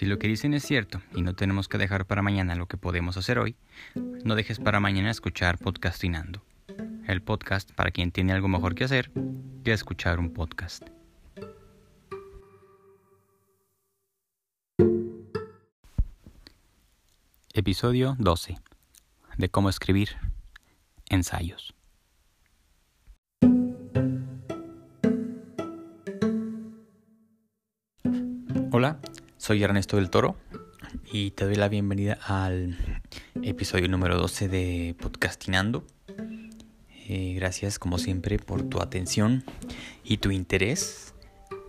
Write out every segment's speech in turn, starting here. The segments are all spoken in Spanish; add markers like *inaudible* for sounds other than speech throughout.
Si lo que dicen es cierto y no tenemos que dejar para mañana lo que podemos hacer hoy, no dejes para mañana escuchar Podcastinando, el podcast para quien tiene algo mejor que hacer que escuchar un podcast. Episodio 12. De cómo escribir. Ensayos. Soy Ernesto del Toro y te doy la bienvenida al episodio número 12 de Podcastinando. Eh, gracias como siempre por tu atención y tu interés,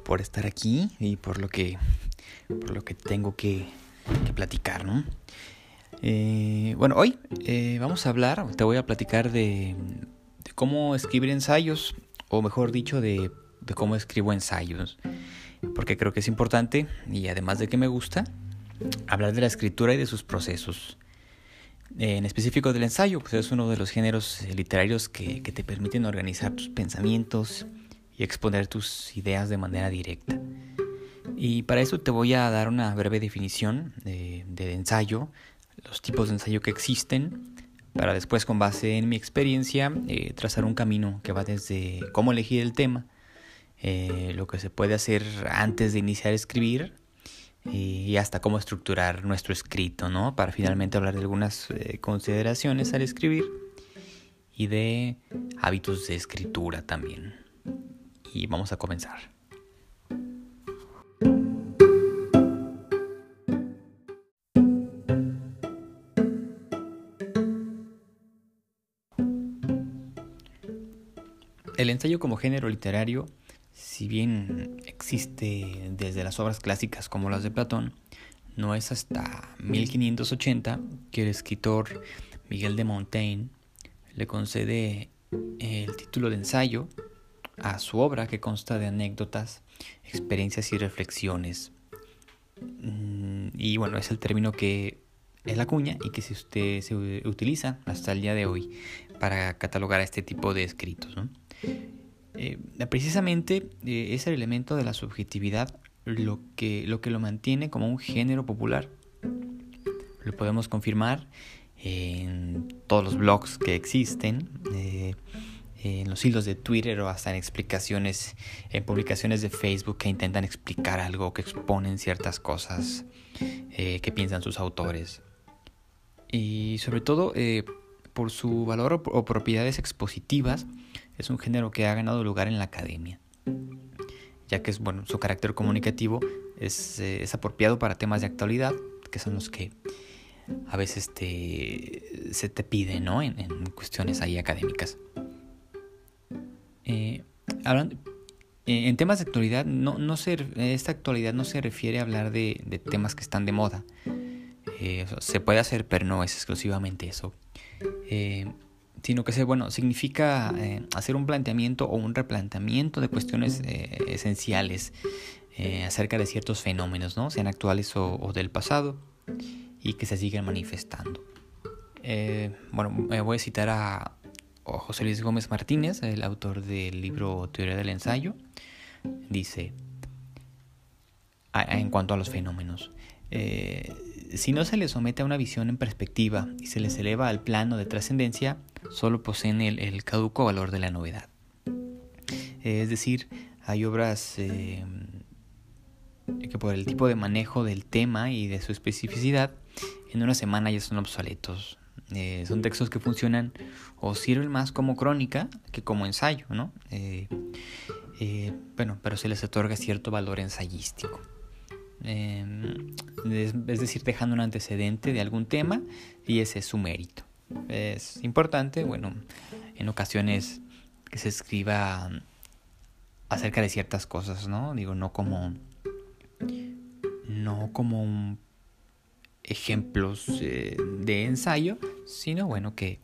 por estar aquí y por lo que, por lo que tengo que, platicar, ¿no? Eh, bueno, hoy eh, vamos a hablar, te voy a platicar de, cómo escribir ensayos, o mejor dicho, de, de cómo escribo ensayos porque creo que es importante y además de que me gusta, hablar de la escritura y de sus procesos. En específico del ensayo, pues es uno de los géneros literarios que, te permiten organizar tus pensamientos y exponer tus ideas de manera directa. Y para eso te voy a dar una breve definición de, ensayo, los tipos de ensayo que existen, para después con base en mi experiencia eh, trazar un camino que va desde cómo elegir el tema, eh, lo que se puede hacer antes de iniciar a escribir y hasta cómo estructurar nuestro escrito, ¿no? Para finalmente hablar de algunas eh, consideraciones al escribir y de hábitos de escritura también. Y vamos a comenzar. El ensayo como género literario si bien existe desde las obras clásicas como las de Platón, no es hasta 1580 que el escritor Miguel de Montaigne le concede el título de ensayo a su obra que consta de anécdotas, experiencias y reflexiones. Mm, y bueno, es el término que es la cuña y que se, usted, se utiliza hasta el día de hoy para catalogar este tipo de escritos. ¿no? Eh, precisamente eh, es el elemento de la subjetividad lo que, lo que lo mantiene como un género popular. Lo podemos confirmar en todos los blogs que existen, eh, en los hilos de Twitter o hasta en explicaciones, en publicaciones de Facebook que intentan explicar algo, que exponen ciertas cosas que piensan sus autores. Y sobre todo por su valor o propiedades expositivas es un género que ha ganado lugar en la academia, ya que es, bueno, su carácter comunicativo es, eh, apropiado para temas de actualidad, que son los que a veces se te piden ¿no? en, cuestiones ahí académicas. Eh, eh, en temas de actualidad, no, no esta actualidad no se refiere a hablar de, temas que están de moda. se puede hacer, pero no es exclusivamente eso sino que bueno, significa eh, hacer un planteamiento o un replanteamiento de cuestiones eh, esenciales eh, acerca de ciertos fenómenos, ¿no? sean actuales o, del pasado, y que se siguen manifestando. bueno, voy a citar a, José Luis Gómez Martínez, el autor del libro Teoría del Ensayo. Dice, en cuanto a los fenómenos, si no se le somete a una visión en perspectiva y se les eleva al plano de trascendencia, solo poseen el, caduco valor de la novedad. Es decir, hay obras eh, que por el tipo de manejo del tema y de su especificidad, en una semana ya son obsoletos. Eh, son textos que funcionan o sirven más como crónica que como ensayo, ¿no? Eh, bueno, pero se les otorga cierto valor ensayístico. es decir, dejando un antecedente de algún tema y ese es su mérito es importante, bueno, en ocasiones que se escriba acerca de ciertas cosas, ¿no? Digo, no como no como ejemplos eh, de ensayo, sino bueno que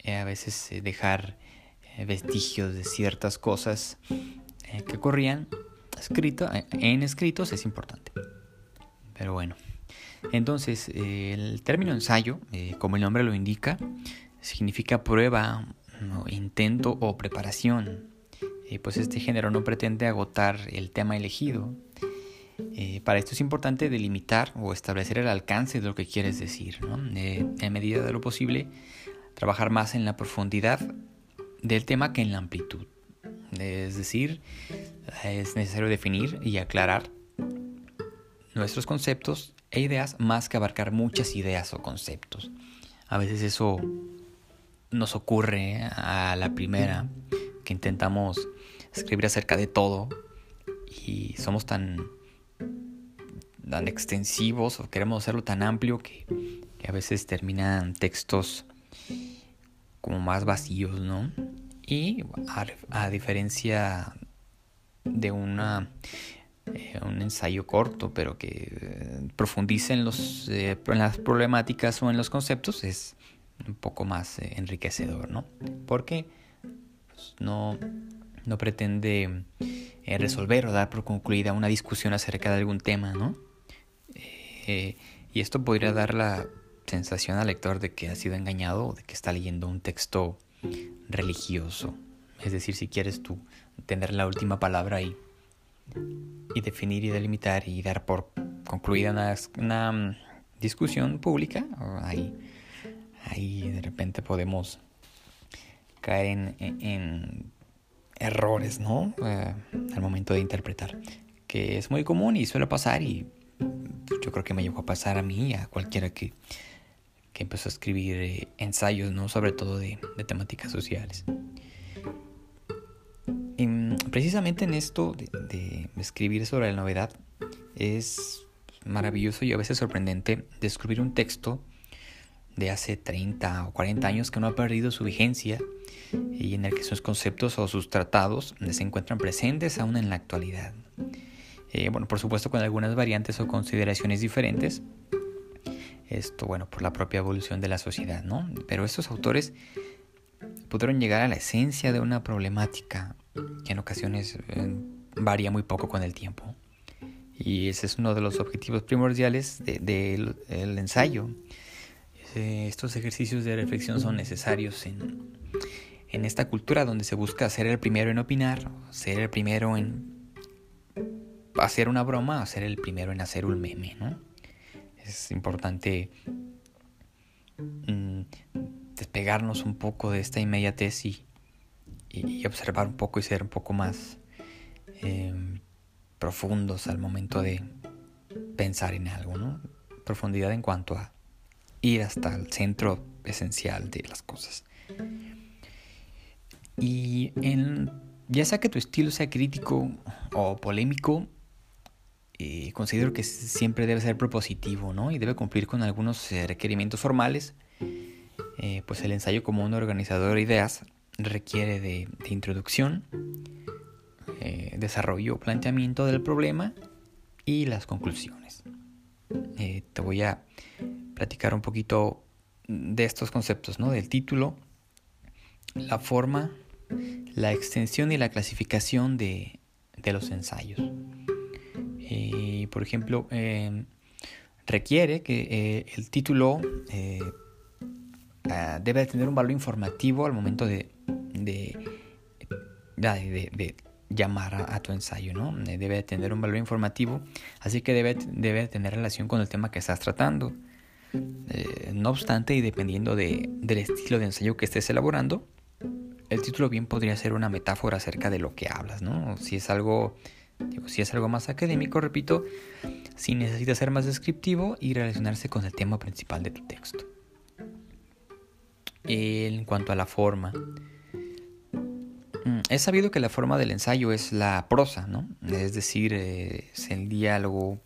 eh, a veces eh, dejar vestigios de ciertas cosas que ocurrían escrito, en escritos es importante. Pero bueno. Entonces, el término ensayo, eh, como el nombre lo indica, significa prueba, intento o preparación. pues este género no pretende agotar el tema elegido. Eh, para esto es importante delimitar o establecer el alcance de lo que quieres decir, ¿no? en medida de lo posible, trabajar más en la profundidad del tema que en la amplitud. Es decir, es necesario definir y aclarar nuestros conceptos e ideas más que abarcar muchas ideas o conceptos. A veces eso nos ocurre a la primera, que intentamos escribir acerca de todo y somos tan, tan extensivos o queremos hacerlo tan amplio que, que a veces terminan textos como más vacíos, ¿no? Y a, diferencia de una eh, un ensayo corto, pero que eh, profundice en, los, eh, en las problemáticas o en los conceptos, es un poco más enriquecedor, ¿no? Porque pues, no, no pretende resolver o dar por concluida una discusión acerca de algún tema, ¿no? y esto podría dar la sensación al lector de que ha sido engañado o de que está leyendo un texto religioso. Es decir, si quieres tú tener la última palabra ahí y definir y delimitar y dar por concluida una, mm, discusión pública, ahí, ahí de repente podemos caer en, errores, ¿no? Eh, al momento de interpretar, que es muy común y suele pasar y yo creo que me llegó a pasar a mí, a cualquiera que, que empezó a escribir eh, ensayos, ¿no? Sobre todo de, temáticas sociales. Precisamente en esto de, escribir sobre la novedad es maravilloso y a veces sorprendente descubrir un texto de hace 30 o 40 años que no ha perdido su vigencia y en el que sus conceptos o sus tratados se encuentran presentes aún en la actualidad. Eh, bueno, por supuesto con algunas variantes o consideraciones diferentes, esto, bueno, por la propia evolución de la sociedad, ¿no? Pero estos autores pudieron llegar a la esencia de una problemática que en ocasiones eh, varía muy poco con el tiempo. Y ese es uno de los objetivos primordiales del ensayo. estos ejercicios de reflexión son necesarios en, en esta cultura donde se busca ser el primero en opinar, ser el primero en hacer una broma o ser el primero en hacer un meme, ¿no? es importante mm, despegarnos un poco de esta inmediatez y, observar un poco y ser un poco más em, profundos al momento de pensar en algo, ¿no? Profundidad en cuanto a ir hasta el centro esencial de las cosas. Y ya sea que tu estilo sea crítico o polémico, eh, considero que siempre debe ser propositivo, ¿no? Y debe cumplir con algunos eh, requerimientos formales. Eh, pues el ensayo como un organizador de ideas requiere de, introducción, desarrollo, planteamiento del problema y las conclusiones. te voy a platicar un poquito de estos conceptos, ¿no? Del título, la forma, la extensión y la clasificación de los ensayos. Eh, por ejemplo, eh, requiere que eh, el título ah, debe tener un valor informativo al momento de, de, llamar a, tu ensayo, ¿no? Debe tener un valor informativo, así que debe, debe tener relación con el tema que estás tratando. no obstante, y dependiendo del estilo de ensayo que estés elaborando, el título bien podría ser una metáfora acerca de lo que hablas, ¿no? Si es algo si es algo más académico, repito, si necesita ser más descriptivo y relacionarse con el tema principal de tu texto. En cuanto a la forma, es sabido que la forma del ensayo es la prosa, ¿no? Es decir, es el diálogo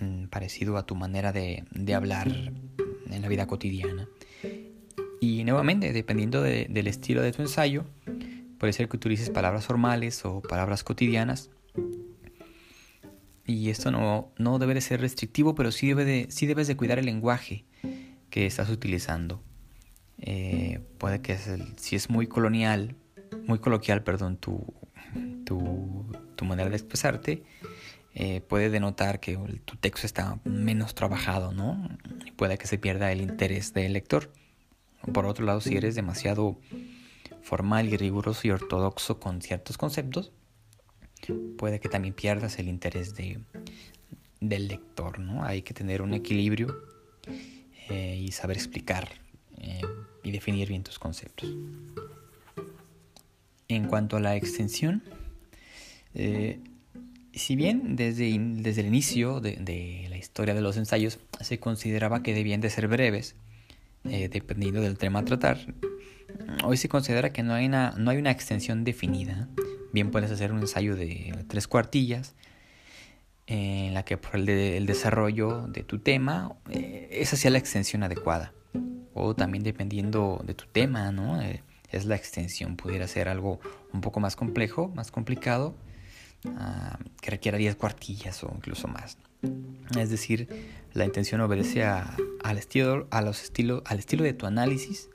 mm, parecido a tu manera de, hablar en la vida cotidiana. Y nuevamente, dependiendo del estilo de tu ensayo, puede ser que utilices palabras formales o palabras cotidianas y esto no, no debe de ser restrictivo, pero sí, debe de, sí debes de cuidar el lenguaje que estás utilizando. Eh, puede que si es muy colonial, muy coloquial, perdón, tu, tu, tu manera de expresarte, eh, puede denotar que tu texto está menos trabajado, ¿no? Y puede que se pierda el interés del lector. Por otro lado, si eres demasiado formal y riguroso y ortodoxo con ciertos conceptos, puede que también pierdas el interés de, del lector, ¿no? Hay que tener un equilibrio eh, y saber explicar eh, y definir bien tus conceptos. En cuanto a la extensión, eh, si bien desde, desde el inicio de, la historia de los ensayos se consideraba que debían de ser breves, dependiendo del tema a tratar, hoy se considera que no hay una, no hay una extensión definida. Bien puedes hacer un ensayo de tres cuartillas, en la que por el, desarrollo de tu tema, eh, esa sea la extensión adecuada. O también dependiendo de tu tema, ¿no? Eh, es la extensión. Pudiera ser algo un poco más complejo, más complicado, ah, que requiera 10 cuartillas o incluso más. Es decir, la intención obedece al, estilo, a los estilo, al estilo de tu análisis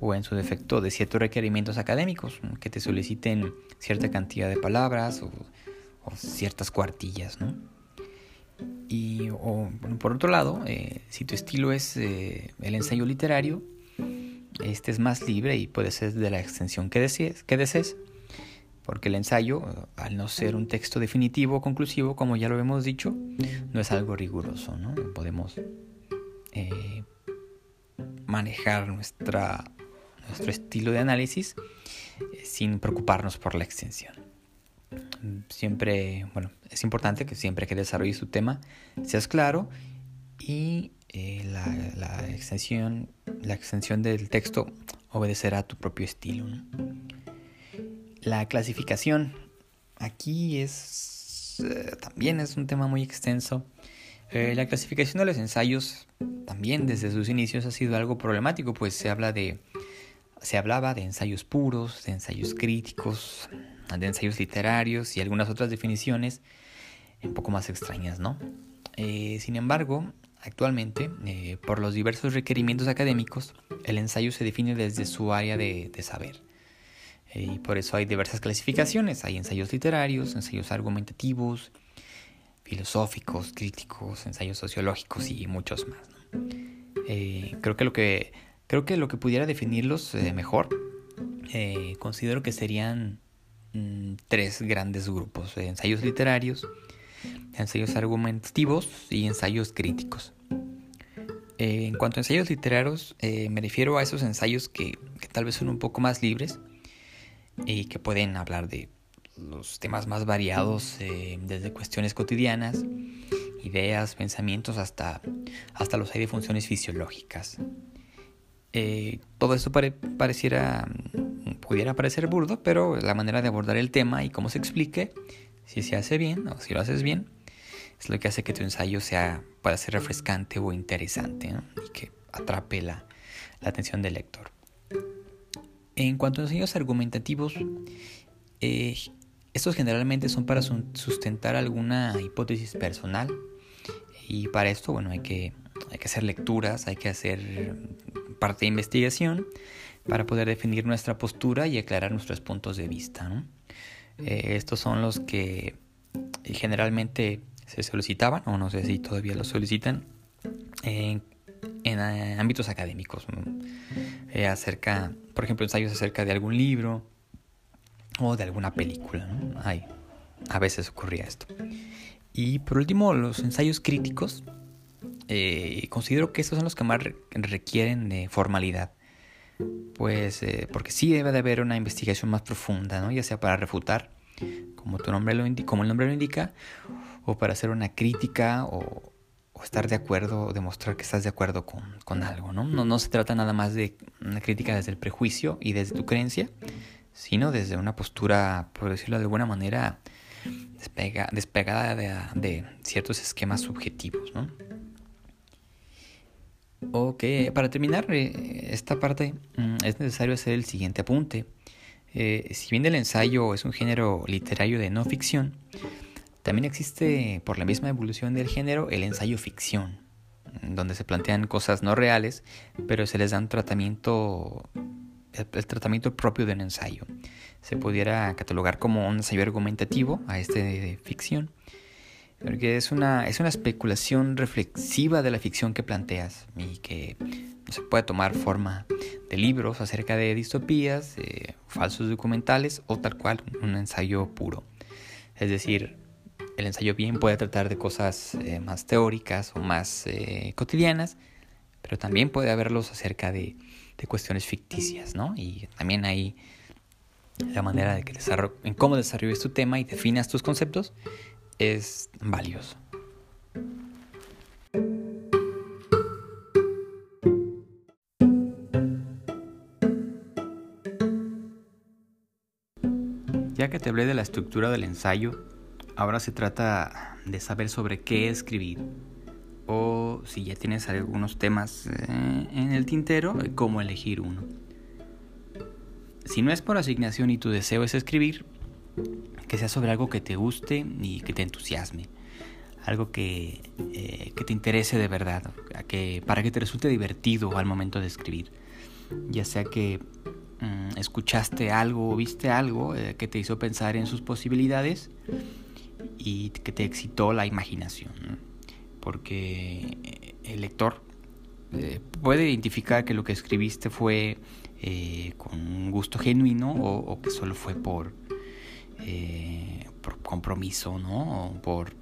o en su defecto de ciertos requerimientos académicos que te soliciten cierta cantidad de palabras o o ciertas cuartillas, ¿no? Y o, por otro lado, eh, si tu estilo es eh, el ensayo literario, este es más libre y puede ser de la extensión que desees, que desees, porque el ensayo, al no ser un texto definitivo o conclusivo, como ya lo hemos dicho, no es algo riguroso, ¿no? Podemos eh, manejar nuestra, nuestro estilo de análisis sin preocuparnos por la extensión siempre, bueno, es importante que siempre que desarrolles tu tema seas claro y eh, la, extensión, la extensión del texto obedecerá a tu propio estilo. La clasificación, aquí es, eh, también es un tema muy extenso. Eh, la clasificación de los ensayos también desde sus inicios ha sido algo problemático, pues se habla de, se hablaba de ensayos puros, de ensayos críticos, de ensayos literarios y algunas otras definiciones un poco más extrañas, ¿no? Eh, sin embargo, actualmente, eh, por los diversos requerimientos académicos, el ensayo se define desde su área de, saber. Eh, y por eso hay diversas clasificaciones. Hay ensayos literarios, ensayos argumentativos, filosóficos, críticos, ensayos sociológicos y muchos más. creo, que lo que, creo que lo que pudiera definirlos mejor, considero que serían Mm, tres grandes grupos, ensayos literarios, ensayos argumentativos y ensayos críticos. Eh, en cuanto a ensayos literarios, eh, me refiero a esos ensayos que, tal vez son un poco más libres y que pueden hablar de los temas más variados, eh, desde cuestiones cotidianas, ideas, pensamientos, hasta, hasta los hay de funciones fisiológicas. todo esto pareciera pudiera parecer burdo, pero la manera de abordar el tema y cómo se explique, si se hace bien o si lo haces bien, es lo que hace que tu ensayo sea, pueda ser refrescante o interesante y que atrape la, atención del lector. En cuanto a ensayos argumentativos, eh, estos generalmente son para sustentar alguna hipótesis personal y para esto, bueno, hay que, hay que hacer lecturas, hay que hacer parte de investigación para poder definir nuestra postura y aclarar nuestros puntos de vista. Eh, estos son los que generalmente se solicitaban, o no sé si todavía los solicitan, en, eh, ámbitos académicos. Eh, acerca, por ejemplo, ensayos acerca de algún libro o de alguna película. a veces ocurría esto. Y por último, los ensayos críticos. considero que estos son los que más requieren de formalidad pues eh, porque sí debe de haber una investigación más profunda, ¿no? ya sea para refutar, como, tu nombre lo como el nombre lo indica, o para hacer una crítica o, estar de acuerdo, o demostrar que estás de acuerdo con, algo. ¿no? ¿no? No se trata nada más de una crítica desde el prejuicio y desde tu creencia, sino desde una postura, por decirlo de alguna manera, despegada de, de ciertos esquemas subjetivos. ¿no? Ok, para terminar eh, esta parte mm, es necesario hacer el siguiente apunte. Eh, si bien el ensayo es un género literario de no ficción, también existe por la misma evolución del género el ensayo ficción, donde se plantean cosas no reales, pero se les da tratamiento, el, tratamiento propio de un ensayo. Se pudiera catalogar como un ensayo argumentativo a este de ficción porque es una, es una especulación reflexiva de la ficción que planteas y que se puede tomar forma de libros acerca de distopías, falsos documentales o tal cual un ensayo puro. Es decir, el ensayo bien puede tratar de cosas eh, más teóricas o más eh, cotidianas, pero también puede haberlos acerca de, de, cuestiones ficticias, ¿no? Y también hay la manera de que en cómo desarrolles tu tema y definas tus conceptos es valioso. Ya que te hablé de la estructura del ensayo, ahora se trata de saber sobre qué escribir. O si ya tienes algunos temas eh, en el tintero, cómo elegir uno. Si no es por asignación y tu deseo es escribir, que sea sobre algo que te guste y que te entusiasme. Algo que, eh, que te interese de verdad, que, para que te resulte divertido al momento de escribir. Ya sea que Mm, escuchaste algo o viste algo eh, que te hizo pensar en sus posibilidades y que te excitó la imaginación. Porque eh, el lector puede identificar que lo que escribiste fue con un gusto genuino o, que solo fue por, por compromiso, ¿no? O por,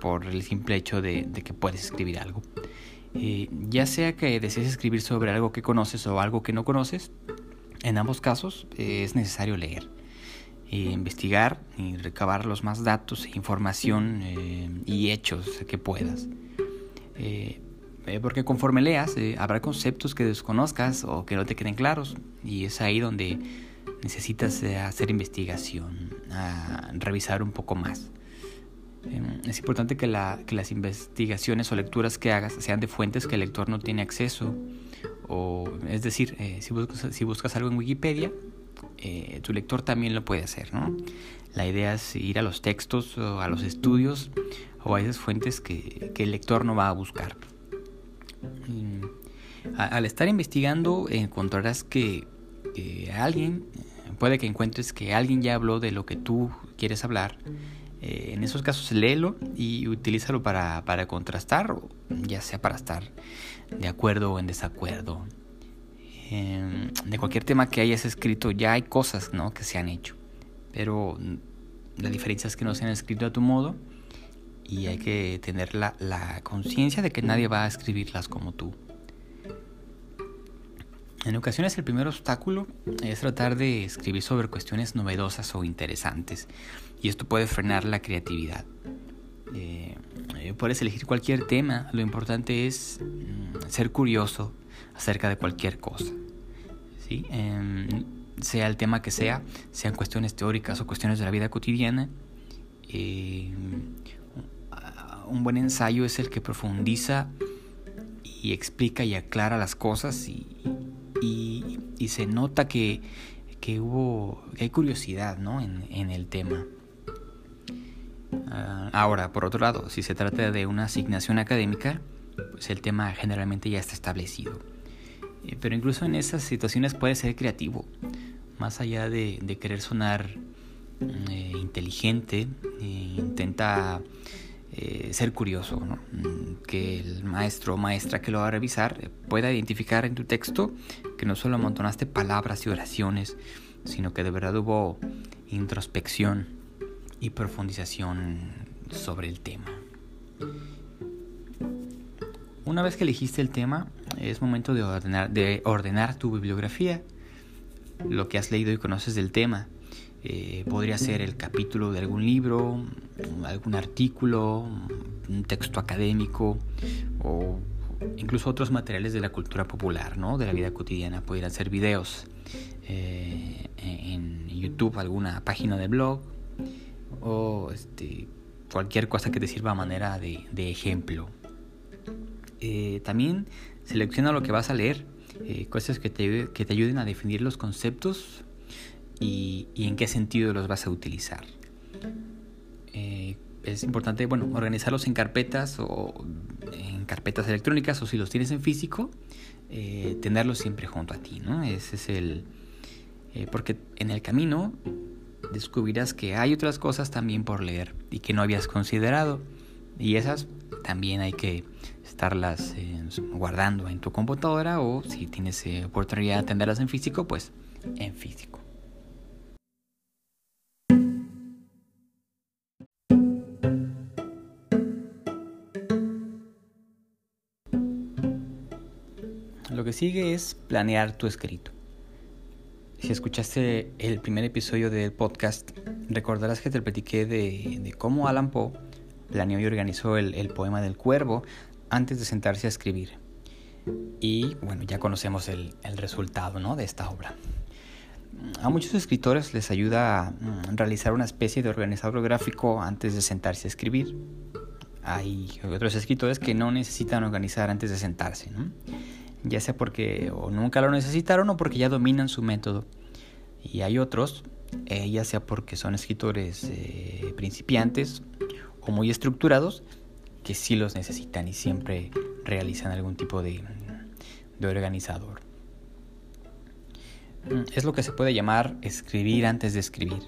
por el simple hecho de, de que puedes escribir algo. Eh, ya sea que desees escribir sobre algo que conoces o algo que no conoces, en ambos casos eh, es necesario leer, eh, investigar y recabar los más datos, e información y hechos que puedas. porque conforme leas, habrá conceptos que desconozcas o que no te queden claros, y es ahí donde necesitas hacer investigación, revisar un poco más. Em, es importante que, las investigaciones o lecturas que hagas sean de fuentes que el lector no tiene acceso. O, es decir, eh, si, buscas, algo en Wikipedia, eh, tu lector también lo puede hacer. ¿no? La idea es ir a los textos a los estudios o a esas fuentes que, el lector no va a buscar. al estar investigando encontrarás que alguien, puede que encuentres que alguien ya habló de lo que tú quieres hablar eh, en esos casos léelo y utilízalo para, para contrastar, ya sea para estar de acuerdo o en desacuerdo. Em, de cualquier tema que hayas escrito ya hay cosas ¿no? que se han hecho, pero la diferencia es que no se han escrito a tu modo y hay que tener la, la conciencia de que nadie va a escribirlas como tú. En ocasiones el primer obstáculo es tratar de escribir sobre cuestiones novedosas o interesantes y esto puede frenar la creatividad. Eh, eh, puedes elegir cualquier tema, lo importante es mm, ser curioso acerca de cualquier cosa. ¿sí? Em, sea el tema que sea, sean cuestiones teóricas o cuestiones de la vida cotidiana, eh, un buen ensayo es el que profundiza y explica y aclara las cosas y, y, se nota que, que, hubo, que hay curiosidad ¿no? en, en el tema. Ah, ahora, por otro lado, si se trata de una asignación académica, pues el tema generalmente ya está establecido. Eh, pero incluso en esas situaciones puede ser creativo, más allá de, querer sonar mm, eh, inteligente, eh, intenta ser curioso, mm, que el maestro o maestra que lo va a revisar pueda identificar en tu texto que no solo amontonaste palabras y oraciones, sino que de verdad hubo introspección y profundización sobre el tema. Una vez que elegiste el tema, es momento de ordenar, de ordenar tu bibliografía, lo que has leído y conoces del tema. Eh, podría ser el capítulo de algún libro, algún artículo, un texto académico o incluso otros materiales de la cultura popular, ¿no? de la vida cotidiana. Podrían ser videos eh, en YouTube, alguna página de blog, o este, cualquier cosa que te sirva a manera de, ejemplo. Eh, también selecciona lo que vas a leer, cosas que te, que te, ayuden a definir los conceptos y, en qué sentido los vas a utilizar. Eh, es importante, bueno, organizarlos en carpetas o en carpetas electrónicas o si los tienes en físico, tenerlos siempre junto a ti, ¿no? Ese es el... porque en el camino descubrirás que hay otras cosas también por leer y que no habías considerado. Y esas también hay que estarlas eh, guardando en tu computadora o si tienes eh, oportunidad de atenderlas en físico, pues en físico. Que sigue es planear tu escrito. Si escuchaste el primer episodio del podcast, recordarás que te platiqué de, cómo Alan Poe planeó y organizó el, poema del cuervo antes de sentarse a escribir. Y bueno, ya conocemos el, resultado ¿no? de esta obra. A muchos escritores les ayuda a mm, realizar una especie de organizador gráfico antes de sentarse a escribir. Hay otros escritores que no necesitan organizar antes de sentarse. ¿no? Ya sea porque o nunca lo necesitaron o porque ya dominan su método. Y hay otros, eh, ya sea porque son escritores eh, principiantes o muy estructurados, que sí los necesitan y siempre realizan algún tipo de, de organizador. Es lo que se puede llamar escribir antes de escribir.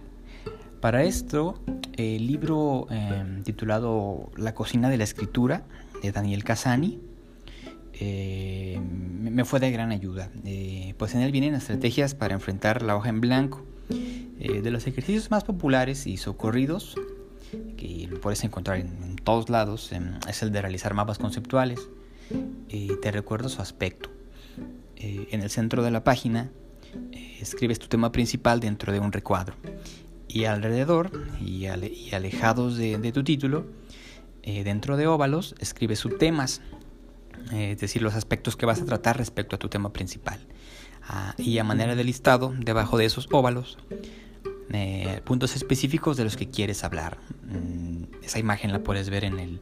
Para esto, el libro em, titulado La cocina de la escritura de Daniel Casani eh, me fue de gran ayuda. Eh, pues en él vienen estrategias para enfrentar la hoja en blanco. Eh, de los ejercicios más populares y socorridos, que puedes encontrar en, todos lados, es el de realizar mapas conceptuales. te recuerdo su aspecto. en el centro de la página escribes tu tema principal dentro de un recuadro. Y alrededor y, alejados de, tu título, dentro de óvalos, escribes subtemas eh, es decir, los aspectos que vas a tratar respecto a tu tema principal. Ah, y a manera de listado, debajo de esos óvalos, eh, puntos específicos de los que quieres hablar. Mm, esa imagen la puedes ver en el,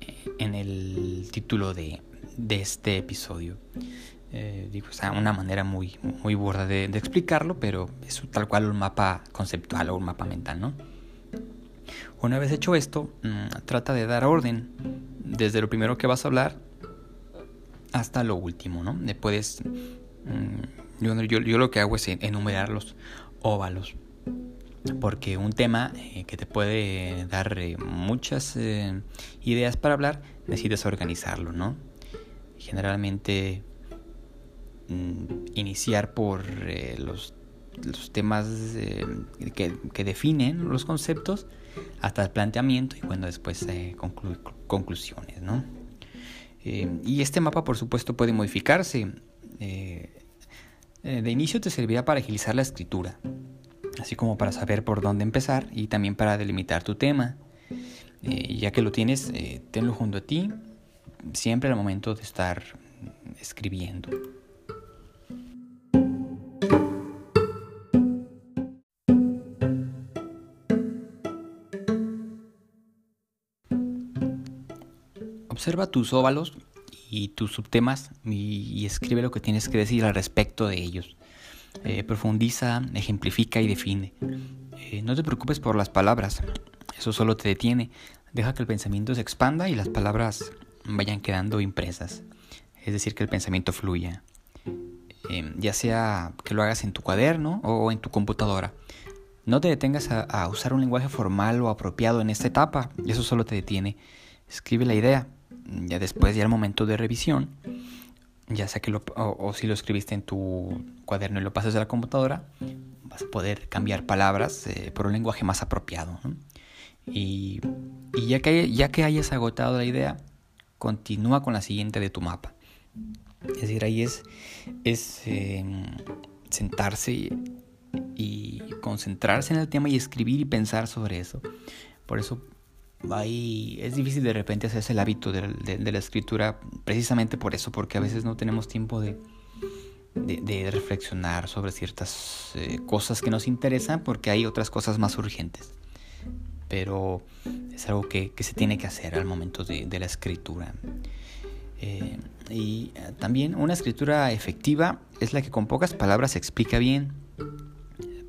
eh, en el título de, de este episodio. digo, es una manera muy, muy burda de, de, explicarlo, pero es tal cual un mapa conceptual o un mapa mental, ¿no? Una vez hecho esto, mm, trata de dar orden desde lo primero que vas a hablar hasta lo último, ¿no? Puedes... Mm, yo, yo, lo que hago es enumerar los óvalos. Porque un tema eh, que te puede dar eh, muchas eh, ideas para hablar, decides organizarlo, ¿no? Generalmente mm, iniciar por los, los, temas que, que, definen los conceptos hasta el planteamiento y bueno, después conclusiones, ¿no? Eh, y este mapa, por supuesto, puede modificarse. Eh, eh, de inicio te servirá para agilizar la escritura, así como para saber por dónde empezar y también para delimitar tu tema. ya que lo tienes, tenlo junto a ti, siempre al momento de estar escribiendo. Observa tus óvalos y tus subtemas y, escribe lo que tienes que decir al respecto de ellos. Eh, profundiza, ejemplifica y define. Eh, no te preocupes por las palabras, eso solo te detiene. Deja que el pensamiento se expanda y las palabras vayan quedando impresas. Es decir, que el pensamiento fluya. Eh, ya sea que lo hagas en tu cuaderno o en tu computadora. No te detengas a usar un lenguaje formal o apropiado en esta etapa, eso solo te detiene. Escribe la idea, ya después, ya al momento de revisión, ya sea que lo, o, si lo escribiste en tu cuaderno y lo pasas a la computadora, vas a poder cambiar palabras eh, por un lenguaje más apropiado. Y, y, ya, que, ya que hayas agotado la idea, continúa con la siguiente de tu mapa. Es decir, ahí es, es em, sentarse y, y concentrarse en el tema y escribir y pensar sobre eso. Por eso es difícil de repente hacerse el hábito de, la escritura precisamente por eso, porque a veces no tenemos tiempo de, reflexionar sobre ciertas eh, cosas que nos interesan porque hay otras cosas más urgentes. Pero es algo que, se tiene que hacer al momento de, la escritura. Eh, y eh, también una escritura efectiva es la que con pocas palabras explica bien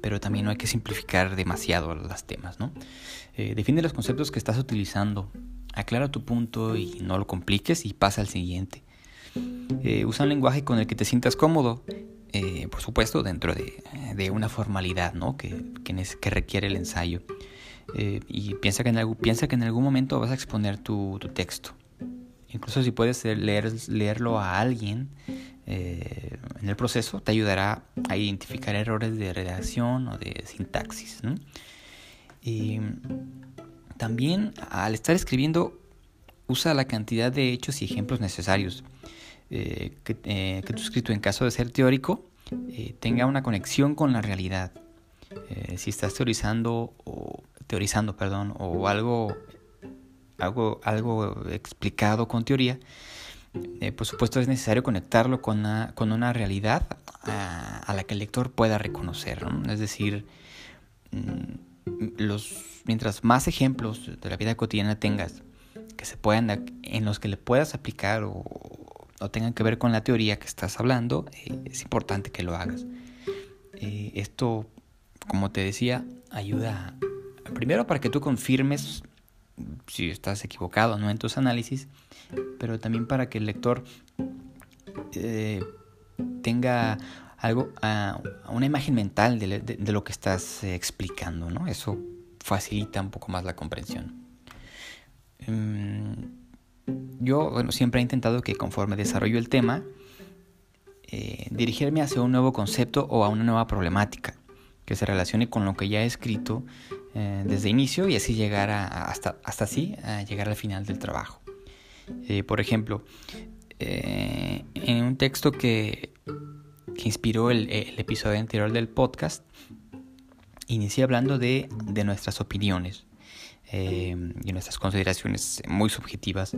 pero también no hay que simplificar demasiado los temas, ¿no? Eh, define los conceptos que estás utilizando, aclara tu punto y no lo compliques y pasa al siguiente. Eh, usa un lenguaje con el que te sientas cómodo, eh, por supuesto, dentro de, una formalidad ¿no? que, que, requiere el ensayo. y piensa que, en algún, piensa que en algún momento vas a exponer tu, tu texto. Incluso si puedes leer, leerlo a alguien, eh, en el proceso te ayudará a identificar errores de redacción o de sintaxis. Y también al estar escribiendo usa la cantidad de hechos y ejemplos necesarios. que, que, tu escrito, en caso de ser teórico, tenga una conexión con la realidad. si estás teorizando o teorizando, perdón, o algo, algo, algo explicado con teoría, por supuesto es necesario conectarlo con una, realidad a, la que el lector pueda reconocer. Es decir, mm, los, mientras más ejemplos de la vida cotidiana tengas que se puedan, en los que le puedas aplicar o, tengan que ver con la teoría que estás hablando, eh, es importante que lo hagas. Eh, esto, como te decía, ayuda primero para que tú confirmes si estás equivocado no en tus análisis, pero también para que el lector eh, tenga algo, uh, una imagen mental de, lo que estás eh, explicando, ¿no? Eso facilita un poco más la comprensión. Um, yo, bueno, siempre he intentado que conforme desarrollo el tema, eh, dirigirme hacia un nuevo concepto o a una nueva problemática que se relacione con lo que ya he escrito eh, desde inicio y así llegar a, hasta, hasta así a llegar al final del trabajo. Eh, por ejemplo, eh, en un texto que, inspiró el, episodio anterior del podcast, inicié hablando de nuestras opiniones y nuestras consideraciones muy subjetivas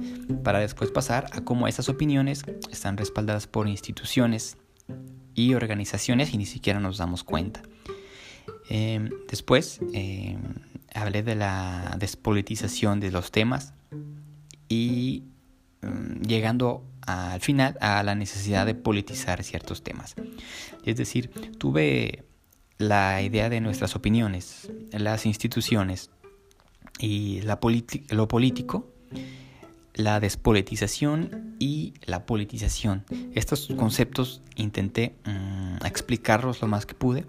para después pasar a cómo esas opiniones están respaldadas por instituciones y organizaciones y ni siquiera nos damos cuenta. Em, después em, hablé de la despolitización de los temas y em, llegando al final a la necesidad de politizar ciertos temas. Es decir, tuve la idea de nuestras opiniones, las instituciones y la lo político, la despolitización y la politización. Estos conceptos intenté mm, explicarlos lo más que pude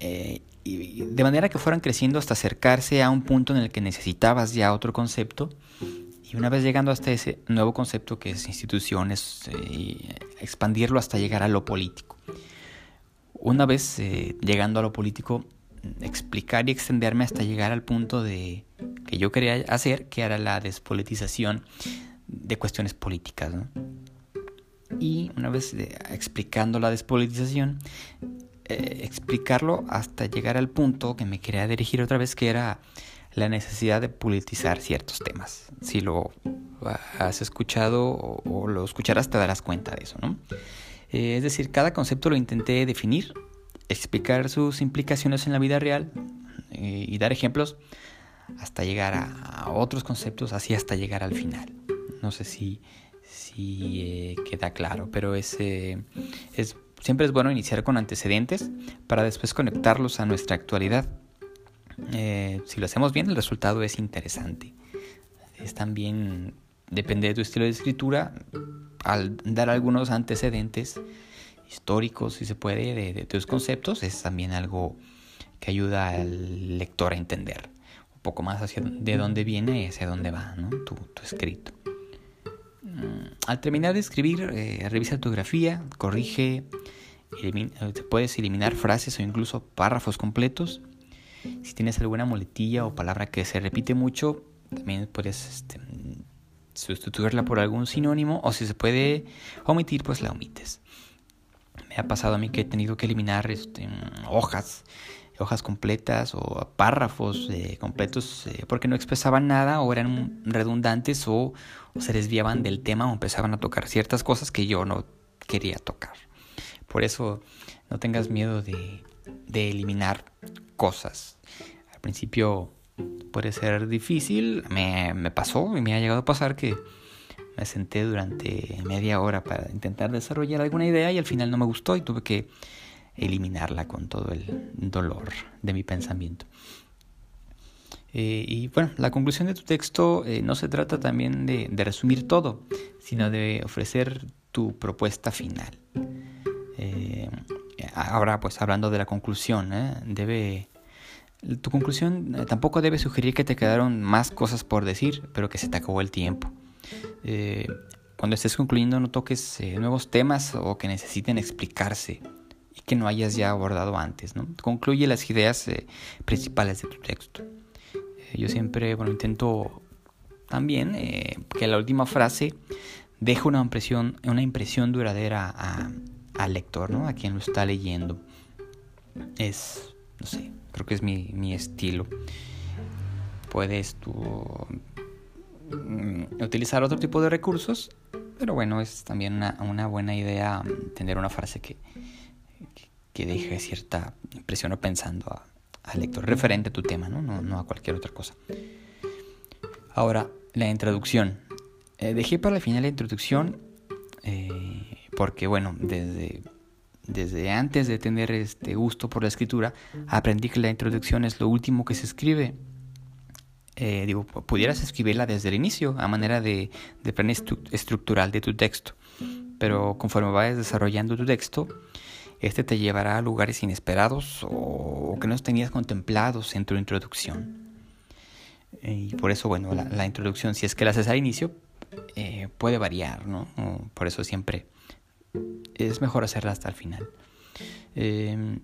eh, y de manera que fueran creciendo hasta acercarse a un punto en el que necesitabas ya otro concepto. Y una vez llegando hasta ese nuevo concepto que es instituciones, eh, expandirlo hasta llegar a lo político. Una vez eh, llegando a lo político, explicar y extenderme hasta llegar al punto de que yo quería hacer, que era la despolitización de cuestiones políticas. Y una vez explicando la despolitización, eh, explicarlo hasta llegar al punto que me quería dirigir otra vez, que era la necesidad de politizar ciertos temas. Si lo has escuchado o, lo escucharás, te darás cuenta de eso, ¿no? Eh, es decir, cada concepto lo intenté definir, explicar sus implicaciones en la vida real eh, y dar ejemplos hasta llegar a, otros conceptos, así hasta llegar al final. No sé si, si queda claro, pero es, es Siempre es bueno iniciar con antecedentes para después conectarlos a nuestra actualidad. Eh, si lo hacemos bien, el resultado es interesante. Es también, depende de tu estilo de escritura, al dar algunos antecedentes históricos, si se puede, de, tus conceptos, es también algo que ayuda al lector a entender un poco más hacia de dónde viene y hacia dónde va tu, escrito. Mm, al terminar de escribir, eh, revisa tu grafía, corrige, eh, puedes eliminar frases o incluso párrafos completos. Si tienes alguna muletilla o palabra que se repite mucho, también puedes este, sustituirla por algún sinónimo o si se puede omitir, pues la omites. Me ha pasado a mí que he tenido que eliminar este, hojas, hojas completas o párrafos eh, completos eh, porque no expresaban nada o eran redundantes o se desviaban del tema o empezaban a tocar ciertas cosas que yo no quería tocar. Por eso no tengas miedo de, eliminar cosas. Al principio puede ser difícil, me, me, pasó y me ha llegado a pasar que me senté durante media hora para intentar desarrollar alguna idea y al final no me gustó y tuve que eliminarla con todo el dolor de mi pensamiento. Eh, y bueno, la conclusión de tu texto eh, no se trata también de, resumir todo, sino de ofrecer tu propuesta final. Eh, ahora, pues hablando de la conclusión, ¿eh? debe tu conclusión tampoco debe sugerir que te quedaron más cosas por decir, pero que se te acabó el tiempo. cuando estés concluyendo no toques nuevos temas o que necesiten explicarse y que no hayas ya abordado antes. ¿no? Concluye las ideas principales de tu texto. Yo siempre bueno, intento también que la última frase deja una impresión, una impresión duradera al lector, ¿no? A quien lo está leyendo. Es, no sé, creo que es mi, mi estilo. Puedes tú mm, utilizar otro tipo de recursos, pero bueno, es también una, una buena idea tener una frase que, que deje cierta impresión o pensando al lector referente a tu tema, ¿no? ¿no? No, a cualquier otra cosa. Ahora, la introducción. Eh, dejé para el final la introducción eh, porque, bueno, desde, desde antes de tener este gusto por la escritura, aprendí que la introducción es lo último que se escribe. Eh, digo, pudieras escribirla desde el inicio, a manera de, de plan estructural de tu texto, pero conforme vayas desarrollando tu texto, este te llevará a lugares inesperados o que no tenías contemplados en tu introducción. Y por eso, bueno, la, introducción, si es que la haces al inicio, eh, puede variar, ¿no? Por eso siempre es mejor hacerla hasta el final. Em,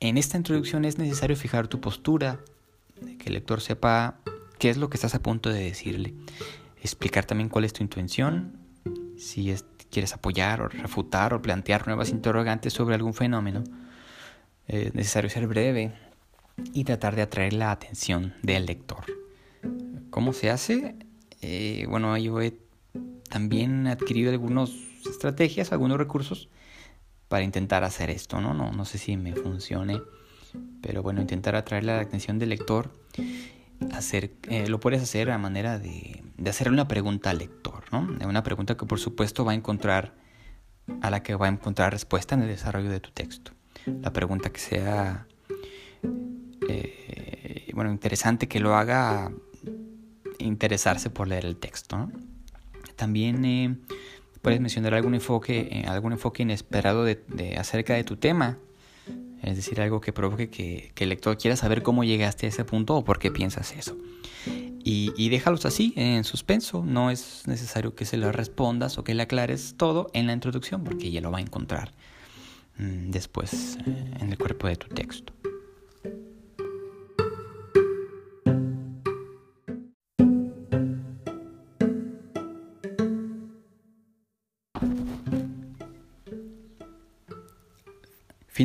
en esta introducción es necesario fijar tu postura, que el lector sepa qué es lo que estás a punto de decirle. Explicar también cuál es tu intención, si es quieres apoyar o refutar o plantear nuevas interrogantes sobre algún fenómeno, es necesario ser breve y tratar de atraer la atención del lector. ¿Cómo se hace? Eh, bueno, yo he también adquirido algunas estrategias, algunos recursos para intentar hacer esto, ¿no? No, no sé si me funcione, pero bueno, intentar atraer la atención del lector hacer, eh, lo puedes hacer a manera de, de hacerle una pregunta al lector, ¿no? Una pregunta que por supuesto va a encontrar, a la que va a encontrar respuesta en el desarrollo de tu texto. La pregunta que sea, eh, bueno, interesante, que lo haga interesarse por leer el texto, También eh, puedes mencionar algún enfoque, algún enfoque inesperado de, de, acerca de tu tema es decir, algo que provoque que, el lector quiera saber cómo llegaste a ese punto o por qué piensas eso. Y, déjalos así, en suspenso. No es necesario que se lo respondas o que le aclares todo en la introducción, porque ya lo va a encontrar mm, después eh, en el cuerpo de tu texto.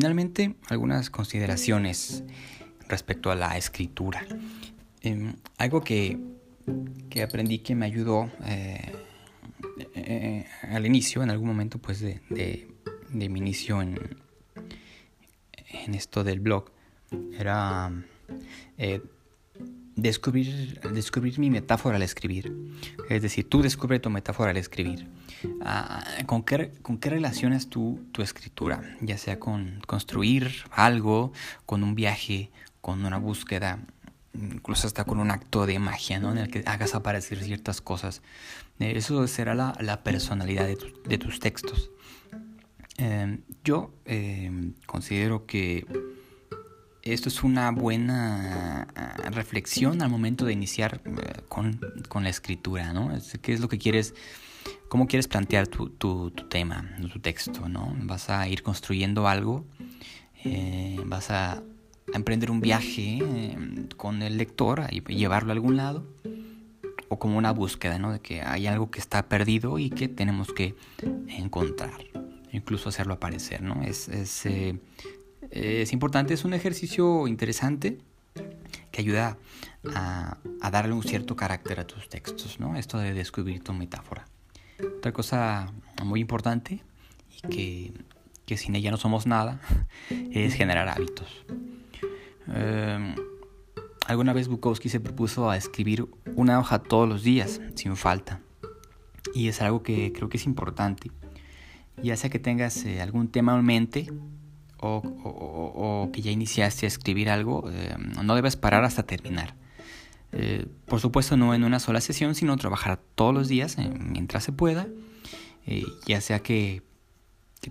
Finalmente, algunas consideraciones respecto a la escritura. Em, algo que, aprendí que me ayudó eh, eh, al inicio, en algún momento pues de, de, mi inicio en, en, esto del blog, era eh, descubrir, descubrir mi metáfora al escribir. Es decir, tú descubres tu metáfora al escribir. Ah, ¿con, qué, ¿Con qué relacionas tú tu escritura? Ya sea con construir algo, con un viaje, con una búsqueda, incluso hasta con un acto de magia, ¿no? En el que hagas aparecer ciertas cosas. Eh, eso será la, personalidad de, tus textos. Eh, yo eh, considero que esto es una buena ah, reflexión al momento de iniciar eh, con, la escritura, ¿no? ¿Qué es lo que quieres, cómo quieres plantear tu, tu, tema, tu texto, ¿no? Vas a ir construyendo algo, eh, vas a, emprender un viaje eh, con el lector y llevarlo a algún lado, o como una búsqueda, ¿no? De que hay algo que está perdido y que tenemos que encontrar, incluso hacerlo aparecer, ¿no? Es, es es importante, es un ejercicio interesante que ayuda a, darle un cierto carácter a tus textos, ¿no? Esto de descubrir tu metáfora. Otra cosa muy importante y que, que sin ella no somos nada *laughs* es generar hábitos. Em, alguna vez Bukowski se propuso a escribir una hoja todos los días, sin falta. Y es algo que creo que es importante. Ya sea que tengas eh, algún tema en mente o, que ya iniciaste a escribir algo, eh, no debes parar hasta terminar. Eh, por supuesto, no en una sola sesión, sino trabajar todos los días eh, mientras se pueda, ya sea que,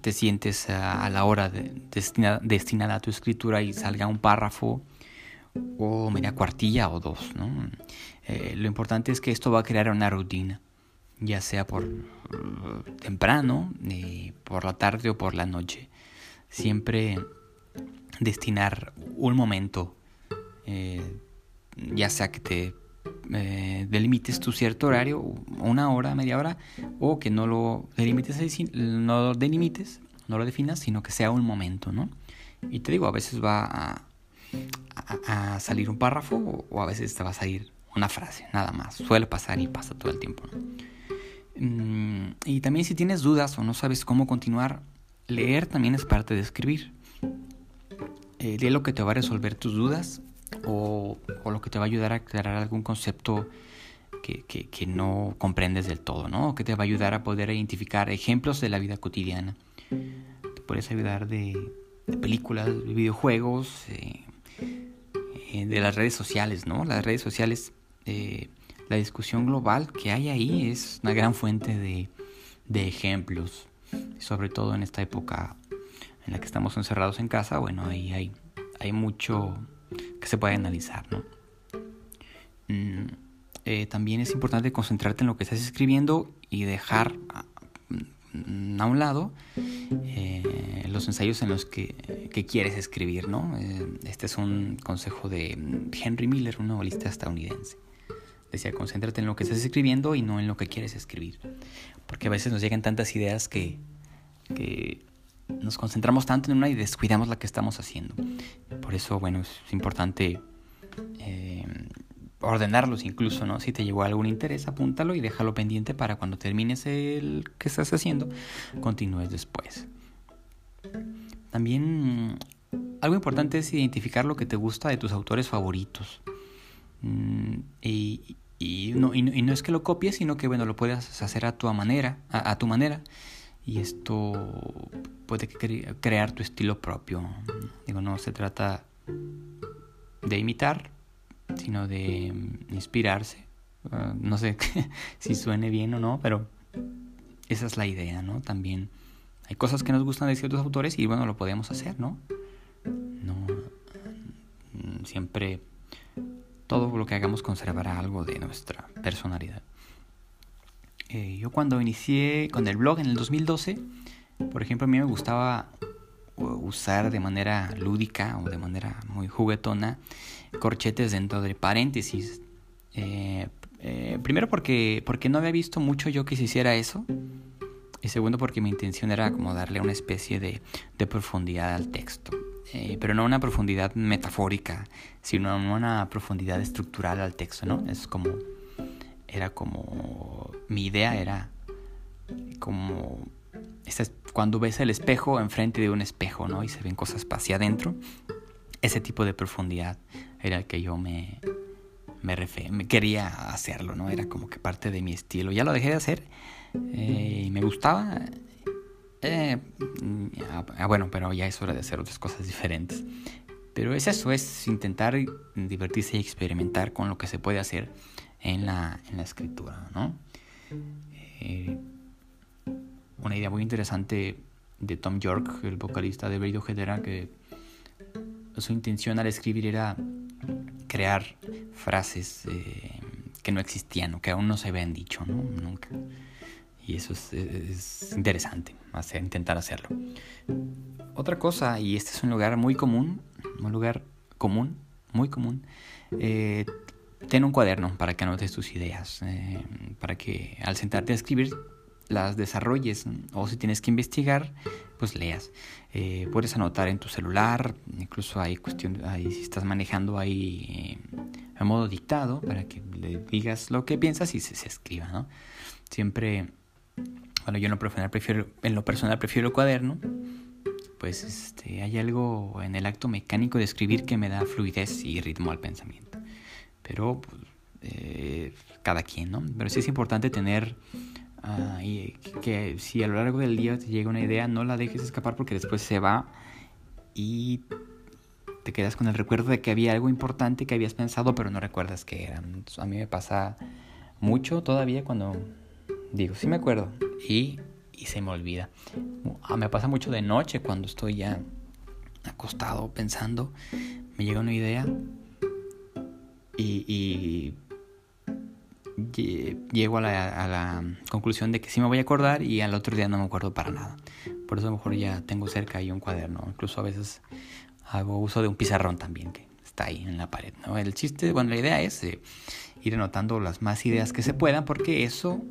te sientes a, la hora de, destinada, a tu escritura y salga un párrafo o media cuartilla o dos. lo importante es que esto va a crear una rutina, ya sea por temprano, por la tarde o por la noche siempre destinar un momento, eh, ya sea que te eh, delimites tu cierto horario, una hora, media hora, o que no lo delimites, no lo no lo definas, sino que sea un momento, ¿no? Y te digo, a veces va a, a, salir un párrafo o, a veces te va a salir una frase, nada más. Suele pasar y pasa todo el tiempo, mm, y también si tienes dudas o no sabes cómo continuar, leer también es parte de escribir. Eh, lee lo que te va a resolver tus dudas o, lo que te va a ayudar a aclarar algún concepto que, no comprendes del todo, ¿no? O que te va a ayudar a poder identificar ejemplos de la vida cotidiana. Te puedes ayudar de, películas, de videojuegos, eh, eh, de las redes sociales, ¿no? Las redes sociales, eh, la discusión global que hay ahí es una gran fuente de ejemplos, sobre todo en esta época en la que estamos encerrados en casa, bueno, ahí hay, hay mucho que se puede analizar, ¿no? Mm, eh, también es importante concentrarte en lo que estás escribiendo y dejar a, mm, un lado eh, los ensayos en los que, quieres escribir, ¿no? Eh, este es un consejo de Henry Miller, un novelista estadounidense. Decía, concéntrate en lo que estás escribiendo y no en lo que quieres escribir. Porque a veces nos llegan tantas ideas que, que nos concentramos tanto en una y descuidamos la que estamos haciendo. Por eso, bueno, es importante eh, ordenarlos incluso, ¿no? Si te llegó algún interés, apúntalo y déjalo pendiente para cuando termines el que estás haciendo, continúes después. También algo importante es identificar lo que te gusta de tus autores favoritos. Mm, y, no, es que lo copies, sino que bueno, lo puedes hacer a tu manera, a tu manera y esto puede crear tu estilo propio. Digo, no se trata de imitar, sino de inspirarse. Ah, no sé *laughs* si suene bien o no, pero esa es la idea, ¿no? También hay cosas que nos gustan de ciertos autores y bueno, lo podemos hacer, ¿no? No mm, siempre todo lo que hagamos conservará algo de nuestra personalidad. Eh, yo cuando inicié con el blog en el 2012, por ejemplo, a mí me gustaba usar de manera lúdica o de manera muy juguetona corchetes dentro de paréntesis. Eh, eh, primero porque, porque no había visto mucho yo que se hiciera eso. Y segundo porque mi intención era como darle una especie de, de profundidad al texto. pero no una profundidad metafórica, sino una profundidad estructural al texto, ¿no? Es como era como, mi idea era como, cuando ves el espejo enfrente de un espejo, ¿no? Y se ven cosas hacia adentro, ese tipo de profundidad era el que yo me, me, me quería hacerlo, ¿no? Era como que parte de mi estilo. Ya lo dejé de hacer eh, me gustaba. Eh, ah, bueno, pero ya es hora de hacer otras cosas diferentes. Pero es eso, es intentar divertirse y experimentar con lo que se puede hacer en la, en la escritura, ¿no? Eh, una idea muy interesante de Tom York, el vocalista de Radiohead, era que su intención al escribir era crear frases que no existían o que aún no se habían dicho, ¿no? Nunca. Y eso es, es interesante, hacer, intentar hacerlo. Otra cosa, y este es un lugar muy común, un lugar común, muy común, eh, ten un cuaderno para que anotes tus ideas, eh, para que al sentarte a escribir las desarrolles o si tienes que investigar, pues leas. Eh, puedes anotar en tu celular, incluso hay cuestión, ahí si estás manejando ahí eh, en modo dictado para que le digas lo que piensas y se, se escriba, ¿no? Siempre, bueno, yo en lo personal prefiero, en lo personal prefiero el cuaderno, pues este, hay algo en el acto mecánico de escribir que me da fluidez y ritmo al pensamiento pero pues, eh, cada quien, ¿no? Pero sí es importante tener ah, que si a lo largo del día te llega una idea, no la dejes escapar porque después se va y te quedas con el recuerdo de que había algo importante que habías pensado pero no recuerdas qué era. a mí me pasa mucho todavía cuando digo, sí me acuerdo y, y se me olvida. Ah, me pasa mucho de noche cuando estoy ya acostado pensando, me llega una idea y, llego a la, conclusión de que sí me voy a acordar y al otro día no me acuerdo para nada. Por eso a lo mejor ya tengo cerca ahí un cuaderno. Incluso a veces hago uso de un pizarrón también, que está ahí en la pared. ¿no? El chiste, bueno, la idea es eh, ir anotando las más ideas que se puedan porque eso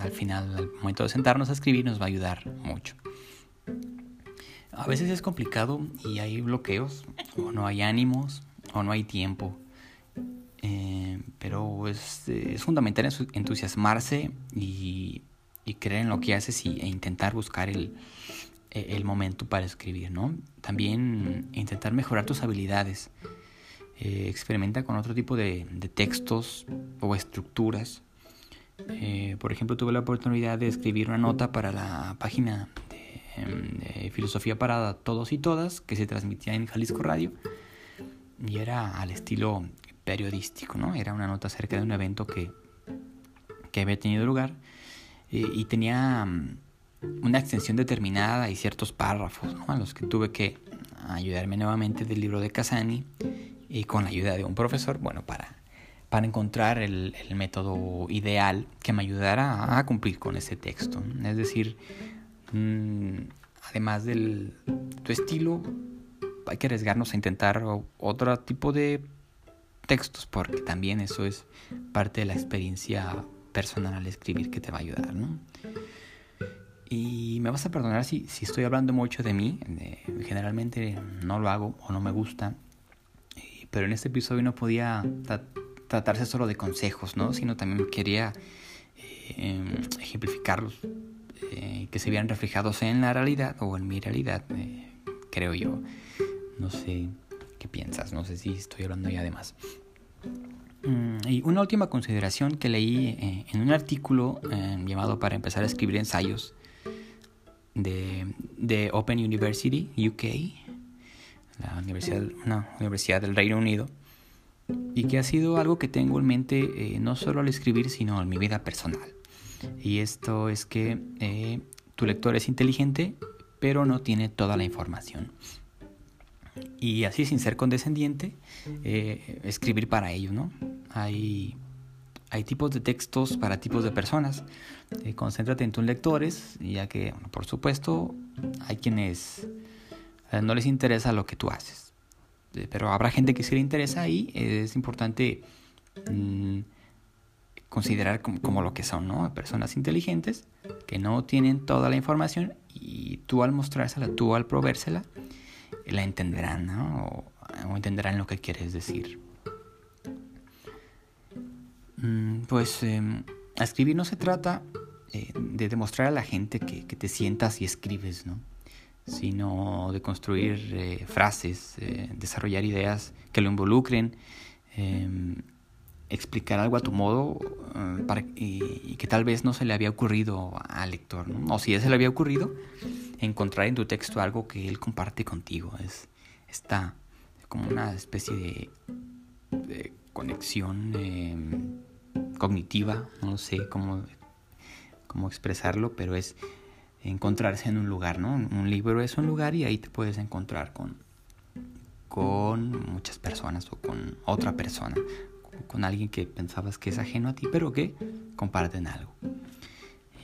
al final, al momento de sentarnos a escribir, nos va a ayudar mucho. A veces es complicado y hay bloqueos, o no hay ánimos, o no hay tiempo. Eh, pero es, fundamental entusiasmarse y, creer en lo que haces y, e intentar buscar el, el momento para escribir, ¿no? También intentar mejorar tus habilidades. Eh, experimenta con otro tipo de textos o estructuras. Eh, por ejemplo, tuve la oportunidad de escribir una nota para la página de, Filosofía para Todos y Todas que se transmitía en Jalisco Radio y era al estilo periodístico, ¿no? Era una nota acerca de un evento que, que había tenido lugar eh, y tenía una extensión determinada y ciertos párrafos a los que tuve que ayudarme nuevamente del libro de Casani y con la ayuda de un profesor, bueno, para, para encontrar el, método ideal que me ayudara a cumplir con ese texto. Es decir, mm, además del tu estilo, hay que arriesgarnos a intentar otro tipo de textos porque también eso es parte de la experiencia personal al escribir que te va a ayudar, ¿no? Y me vas a perdonar si, si estoy hablando mucho de mí. generalmente no lo hago o no me gusta. Pero en este episodio no podía tratarse solo de consejos, ¿no? Sino también quería eh, ejemplificarlos. Eh, que se vean reflejados en la realidad o en mi realidad, eh, creo yo. No sé qué piensas, no sé si estoy hablando ya de más. Mm, y una última consideración que leí en un artículo llamado Para empezar a escribir ensayos de, de Open University, UK, la universidad, una universidad del Reino Unido, y que ha sido algo que tengo en mente eh, no solo al escribir, sino en mi vida personal. Y esto es que eh, tu lector es inteligente, pero no tiene toda la información. Y así sin ser condescendiente, eh, escribir para ello, ¿no? Hay hay tipos de textos para tipos de personas. Concéntrate en tus lectores, ya que, por supuesto, hay quienes no les interesa lo que tú haces. Eh, pero habrá gente que sí le interesa y es importante mm, considerar como, lo que son, ¿no? Personas inteligentes que no tienen toda la información y tú al mostrársela, tú al provérsela, la entenderán, ¿no? o entenderán lo que quieres decir. Mm, pues em, escribir no se trata eh, de demostrar a la gente que, te sientas y escribes, ¿no? Sino de construir eh, frases, eh, desarrollar ideas que lo involucren, em, explicar algo a tu modo para, y, que tal vez no se le había ocurrido al lector, o si ya se le había ocurrido, encontrar en tu texto algo que él comparte contigo. Es, está como una especie de, de conexión em, cognitiva, no sé cómo, cómo expresarlo, pero es encontrarse en un lugar, ¿no? Un libro es un lugar y ahí te puedes encontrar con, con muchas personas o con otra persona, con alguien que pensabas que es ajeno a ti, pero que comparten algo.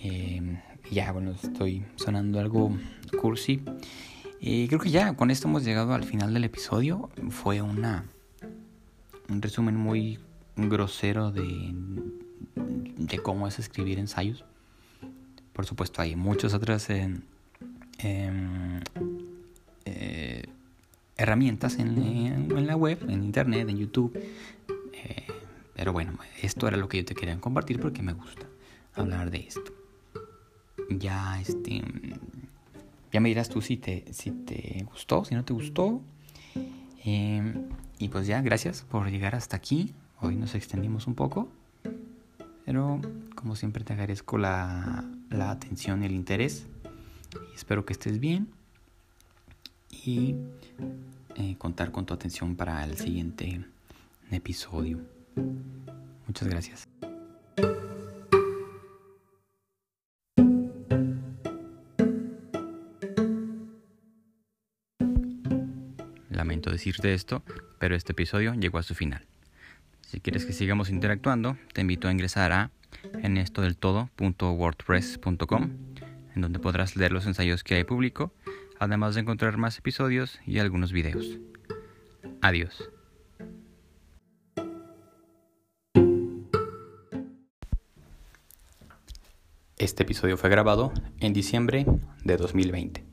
Em, ya, bueno, estoy sonando algo cursi. y creo que ya con esto hemos llegado al final del episodio. Fue una un resumen muy grosero de, de cómo es escribir ensayos. Por supuesto, hay muchas otras eh, herramientas en, la web, en internet, en YouTube. Eh, pero bueno, esto era lo que yo te quería compartir porque me gusta hablar de esto. Ya, este, ya me dirás tú si te, si te gustó, si no te gustó. Eh, y pues ya, gracias por llegar hasta aquí. Hoy nos extendimos un poco, pero como siempre te agradezco la, atención y el interés. Espero que estés bien y eh, contar con tu atención para el siguiente episodio. Muchas gracias. Lamento decirte esto, pero este episodio llegó a su final. Si quieres que mm. sigamos interactuando, te invito a ingresar a en en donde podrás leer los ensayos que hay público, además de encontrar más episodios y algunos videos. Adiós. Este episodio fue grabado en diciembre de 2020.